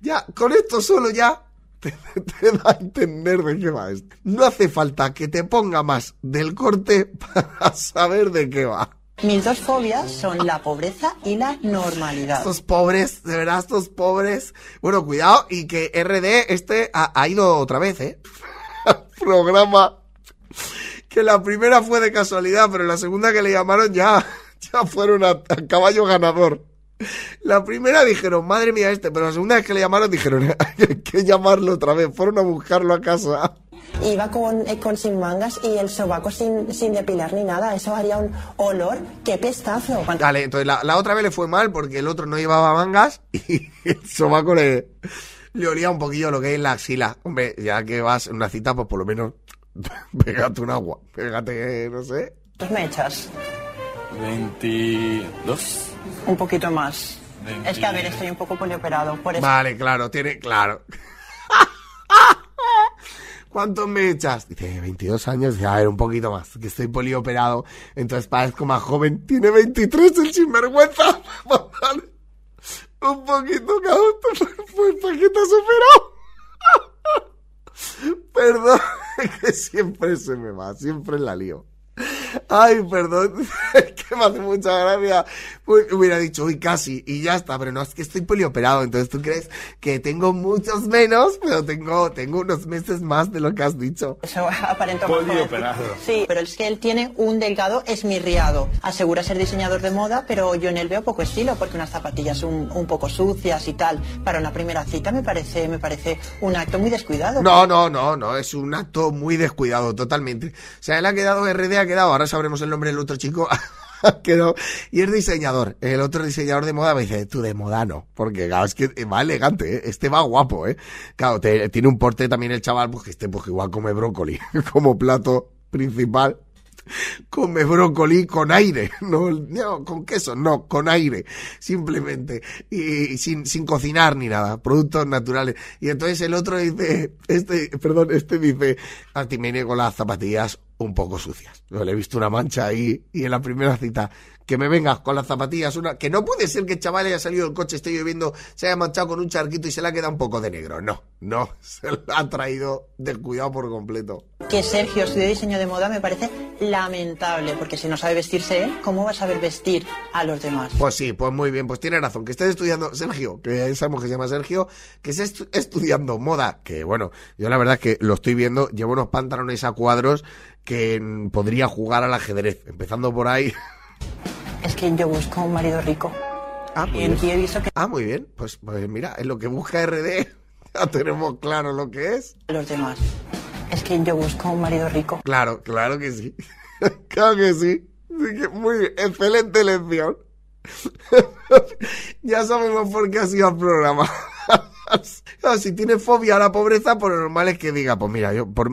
Ya, con esto solo ya te, te da a entender de qué va esto. No hace falta que te ponga más del corte para saber de qué va. Mis dos fobias son la pobreza y la normalidad. Estos pobres, de verdad, estos pobres. Bueno, cuidado y que RD este ha, ha ido otra vez, ¿eh? Programa que la primera fue de casualidad, pero la segunda que le llamaron ya, ya fueron a, a caballo ganador. La primera dijeron, madre mía este, pero la segunda vez que le llamaron dijeron, hay que llamarlo otra vez, fueron a buscarlo a casa. Iba con, eh, con sin mangas y el sobaco sin, sin depilar ni nada. Eso haría un olor. ¡Qué pestazo! Vale, entonces la, la otra vez le fue mal porque el otro no llevaba mangas y el sobaco le, le olía un poquillo lo que es la axila. Hombre, ya que vas en una cita, pues por lo menos pégate un agua. Pégate, no sé. Pues me echas 22. un poquito más. Es que, a ver, estoy un poco polioperado. Por eso. Vale, claro, tiene, claro. ¿Cuántos me echas? Dice, 22 años. Dice, a ver, un poquito más, que estoy polioperado. Entonces parezco más joven. Tiene 23 el sinvergüenza. Un poquito uno. Pues, ¿para qué te has superado? Perdón, que siempre se me va, siempre la lío. Ay, perdón, es que me hace mucha gracia. Hubiera dicho, uy, casi, y ya está, pero no, es que estoy polioperado, entonces tú crees que tengo muchos menos, pero tengo, tengo unos meses más de lo que has dicho. Eso aparenta más joven. Sí, pero es que él tiene un delgado esmirriado. Asegura ser diseñador de moda, pero yo en él veo poco estilo, porque unas zapatillas un, un poco sucias y tal. Para una primera cita me parece, me parece un acto muy descuidado. No, no, no, no, es un acto muy descuidado, totalmente. O sea, él ha quedado, RD ha quedado, ahora sabremos el nombre del otro chico, quedado, y es diseñador. El otro diseñador de moda me dice, tú de moda no, porque claro, es que va elegante, ¿eh? este va guapo, ¿eh? Claro, tiene un porte también el chaval, pues que este pues igual come brócoli como plato principal. Come brócoli con aire, no, no, con queso, no, con aire, simplemente, y, sin, sin cocinar ni nada, productos naturales. Y entonces el otro dice, este, perdón, este dice, a ti me niego las zapatillas un poco sucias. Yo le he visto una mancha ahí y en la primera cita que me vengas con las zapatillas, una que no puede ser que el chaval haya salido del coche, esté lloviendo, se haya manchado con un charquito y se le ha quedado un poco de negro. No, no, se lo ha traído descuidado por completo. Que Sergio estudie diseño de moda me parece lamentable, porque si no sabe vestirse él, ¿cómo va a saber vestir a los demás? Pues sí, pues muy bien, pues tiene razón, que estés estudiando, Sergio, que sabemos que se llama Sergio, que estés estu- estudiando moda, que bueno, yo la verdad es que lo estoy viendo, llevo unos pantalones a cuadros que podría jugar al ajedrez, empezando por ahí. Es que yo busco un marido rico. Ah, muy en bien. que Ah, muy bien, pues, pues mira, es lo que busca RD, ya tenemos claro lo que es. los demás. Es que yo busco un marido rico. Claro, claro que sí. claro que sí. Muy bien, excelente lección. ya sabemos por qué ha sido el programa. Claro, si tiene fobia a la pobreza, pues lo normal es que diga, pues mira, yo por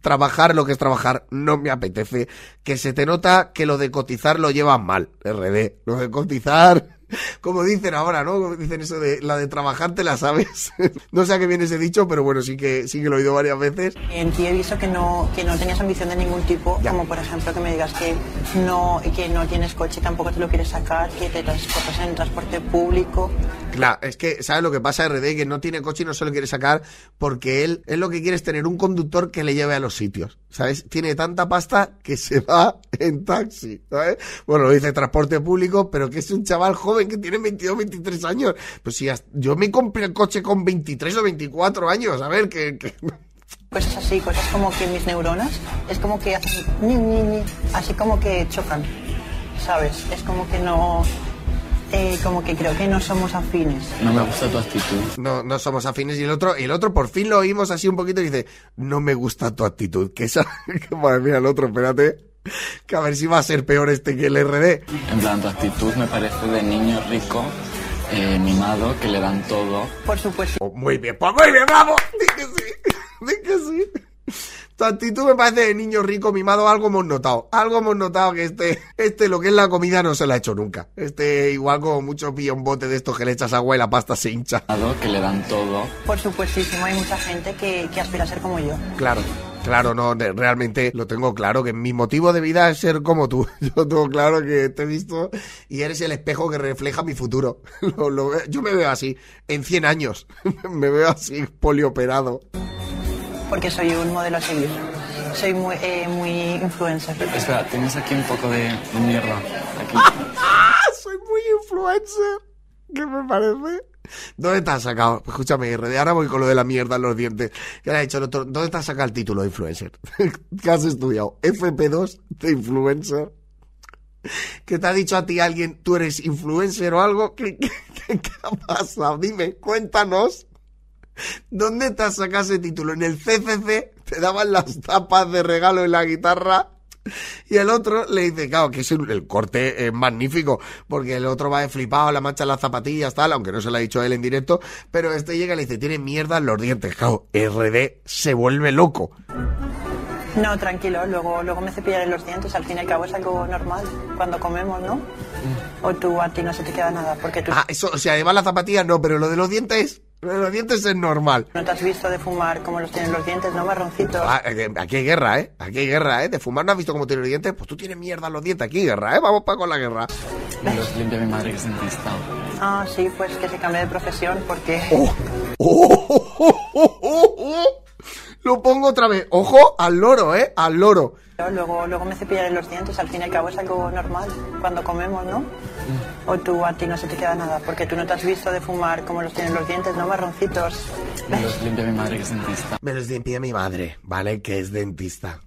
trabajar lo que es trabajar no me apetece. Que se te nota que lo de cotizar lo llevas mal, RD. Lo de cotizar, como dicen ahora, ¿no? Como dicen eso de la de trabajar te la sabes. no sé a qué viene ese dicho, pero bueno, sí que, sí que lo he oído varias veces. En ti he visto que no, que no tenías ambición de ningún tipo, como por ejemplo que me digas que no, que no tienes coche, tampoco te lo quieres sacar, que te transportas en transporte público. Claro, es que, ¿sabes lo que pasa, RD? Que no tiene coche y no se lo quiere sacar porque él, él lo que quiere es tener un conductor que le lleve a los sitios, ¿sabes? Tiene tanta pasta que se va en taxi, ¿sabes? Bueno, lo dice transporte público, pero que es un chaval joven que tiene 22, 23 años. Pues si hasta- yo me compré el coche con 23 o 24 años, a ver, que... que... Pues es así, cosas como que mis neuronas es como que hacen ni, ni, ni, así como que chocan, ¿sabes? Es como que no, eh, como que creo que no somos afines. No me gusta tu actitud. No, no somos afines y el otro, el otro por fin lo oímos así un poquito y dice, no me gusta tu actitud, que esa, que madre mía, el otro, espérate, que a ver si va a ser peor este que el RD. En plan, tu actitud me parece de niño rico, eh, mimado, que le dan todo. Por supuesto. Oh, muy bien, pues muy bien, vamos, di que sí, di que sí. Tu actitud me parece de niño rico mimado, algo hemos notado, algo hemos notado que este, este lo que es la comida no se la ha hecho nunca. Este igual como mucho pilla un bote de estos que le echas agua y la pasta se hincha. Que le dan todo. Por supuestísimo, hay mucha gente que, que aspira a ser como yo. Claro, claro, no, realmente lo tengo claro, que mi motivo de vida es ser como tú. Yo tengo claro que te he visto y eres el espejo que refleja mi futuro. Lo- lo yo me veo así, en 100 años, me veo así, polioperado. Porque soy un modelo a seguir. Soy muy, eh, muy influencer. Espera, tienes aquí un poco de mierda. Aquí. ¡Ah! Soy muy influencer. ¿Qué me parece? ¿Dónde te has sacado? Escúchame, RD, ahora voy con lo de la mierda en los dientes. ¿Qué le ha dicho el otro? ¿Dónde te has sacado el título de influencer? ¿Qué has estudiado? ¿FP2 de influencer? ¿Qué te ha dicho a ti alguien? ¿Tú eres influencer o algo? ¿Qué, qué, qué- qué ha pasado? Dime, cuéntanos. ¿Dónde te has sacado ese título? ¿En el CCC? ¿Te daban las tapas de regalo en la guitarra? Y el otro le dice, claro, que es el, el corte es magnífico, porque el otro va de flipado, la mancha en las zapatillas, tal, aunque no se lo ha dicho él en directo, pero este llega y le dice, tiene mierda en los dientes, claro, RD se vuelve loco. No, tranquilo, luego, luego me cepillaré los dientes, al fin y al cabo es algo normal cuando comemos, ¿no? O tú a ti no se te queda nada, porque tú Ah, eso, o sea, lleva las zapatillas no, pero lo de los dientes, los dientes es normal. no te has visto de fumar como los tienen los dientes, ¿no? Marroncitos. Ah, eh, aquí hay guerra, ¿eh? Aquí hay guerra, ¿eh? De fumar no has visto cómo tiene los dientes, pues tú tienes mierda en los dientes, aquí hay guerra, ¿eh? Vamos para con la guerra. Me los limpia mi madre que es dentista. Ah, sí, pues que se cambie de profesión porque... Lo pongo otra vez. Ojo al loro, ¿eh? Al loro. Luego, luego me cepillaré los dientes, al fin y al cabo es algo normal cuando comemos, ¿no? O tú a ti no se te queda nada, porque tú no te has visto de fumar como los tienen los dientes, ¿no? Marroncitos. Me los limpia mi madre que es dentista. Me los limpia mi madre, ¿vale? Que es dentista.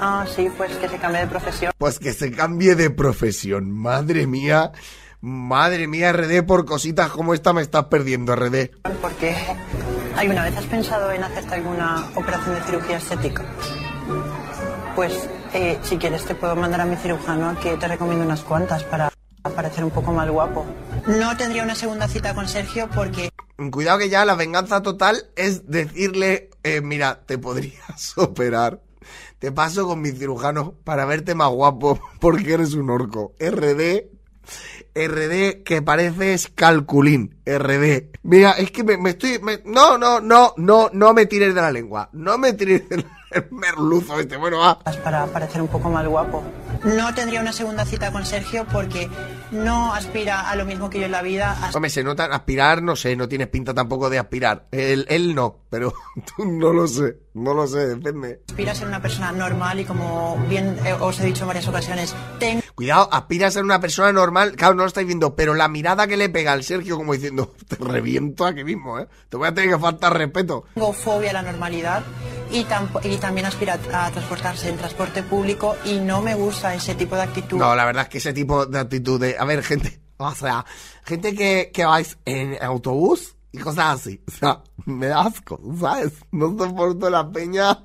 Ah, sí, pues que se cambie de profesión. Pues que se cambie de profesión. Madre mía. Madre mía, RD, por cositas como esta me estás perdiendo, RD. Porque ¿alguna vez has pensado en hacerte alguna operación de cirugía estética? Pues eh, si quieres te puedo mandar a mi cirujano que te recomiendo unas cuantas para parecer un poco más guapo. No tendría una segunda cita con Sergio porque Cuidado que ya la venganza total es decirle, eh, mira, te podrías operar. Te paso con mi cirujano para verte más guapo porque eres un orco. RD, RD que pareces calculín. RD. Mira, es que me, me estoy... me- no, no, no, no, no me tires de la lengua. No me tires del merluzo este. Bueno, va. Para parecer un poco más guapo. No tendría una segunda cita con Sergio porque no aspira a lo mismo que yo en la vida. Hombre, se nota aspirar, no sé, no tienes pinta tampoco de aspirar. Él, él no, pero tú no lo sé, no lo sé, depende. Aspira a ser una persona normal y como bien eh, os he dicho en varias ocasiones, tengo Cuidado, aspira a ser una persona normal, claro, no lo estáis viendo, pero la mirada que le pega al Sergio como diciendo, te reviento aquí mismo, ¿eh? Te voy a tener que faltar respeto. fobia a la normalidad y, y también aspira a transportarse en transporte público y no me gusta ese tipo de actitud. No, la verdad es que ese tipo de actitud de, a ver, gente, o sea, gente que, que vais en autobús y cosas así, o sea, me da asco, ¿sabes? No soporto la peña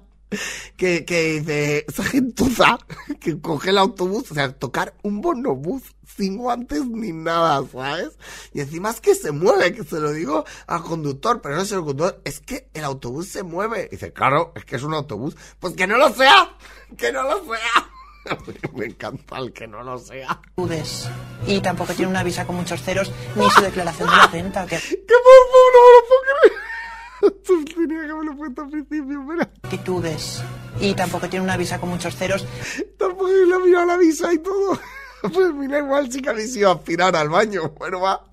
que, que dice, esa gentuza que coge el autobús, o sea, tocar un bonobús sin guantes ni nada, ¿sabes? Y encima es que se mueve, que se lo digo al conductor, pero no es el conductor, es que el autobús se mueve. Y dice, claro, es que es un autobús. Pues que no lo sea, que no lo sea. Me encanta el que no lo sea. Y tampoco tiene una visa con muchos ceros ni su declaración de la renta. Que... ¡Qué por no me lo puedo creer! Tenía que haberlo puesto al principio, pero... Actitudes. Y tampoco tiene una visa con muchos ceros. Tampoco le he mirado la visa y todo. Pues mira, igual sí que habéis ido a aspirar al baño. Bueno, va.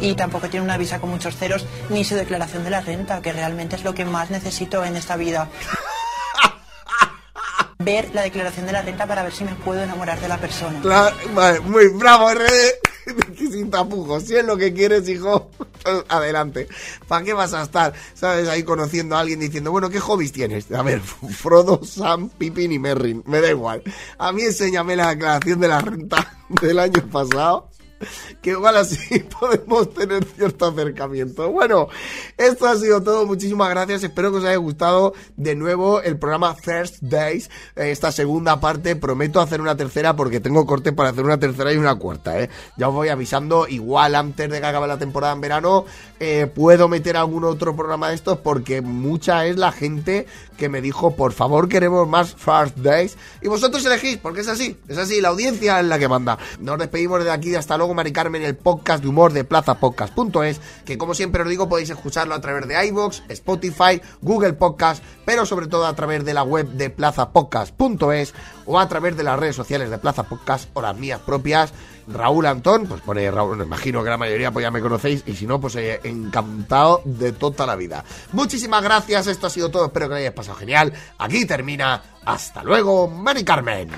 Y tampoco tiene una visa con muchos ceros ni su declaración de la renta, que realmente es lo que más necesito en esta vida. Ver la declaración de la renta para ver si me puedo enamorar de la persona. Claro, vale, muy bravo, RD. Sin tapujos. Si es lo que quieres, hijo, adelante. ¿Para qué vas a estar, sabes, ahí conociendo a alguien diciendo, bueno, ¿qué hobbies tienes? A ver, Frodo, Sam, Pippin y Merrin. Me da igual. A mí enséñame la declaración de la renta del año pasado. Que igual así podemos tener cierto acercamiento. Bueno, esto ha sido todo. Muchísimas gracias. Espero que os haya gustado de nuevo el programa First Days. Eh, Esta segunda parte. Prometo hacer una tercera porque tengo corte para hacer una tercera y una cuarta. ¿eh? Ya os voy avisando. Igual antes de que acabe la temporada en verano eh, puedo meter algún otro programa de estos porque mucha es la gente que me dijo, por favor, queremos más First Days. Y vosotros elegís, porque es así, es así, la audiencia es la que manda. Nos despedimos desde aquí, hasta luego, Mari Carmen, el podcast de humor de plazapodcast.es, que como siempre os digo, podéis escucharlo a través de iVoox, Spotify, Google Podcast, pero sobre todo a través de la web de plazapodcast.es o a través de las redes sociales de Plaza Podcast o las mías propias. Raúl Antón, pues pone Raúl, me imagino que la mayoría pues ya me conocéis y si no, pues eh, encantado de toda la vida. Muchísimas gracias, esto ha sido todo, espero que lo hayáis pasado genial. Aquí termina, hasta luego, Mari Carmen.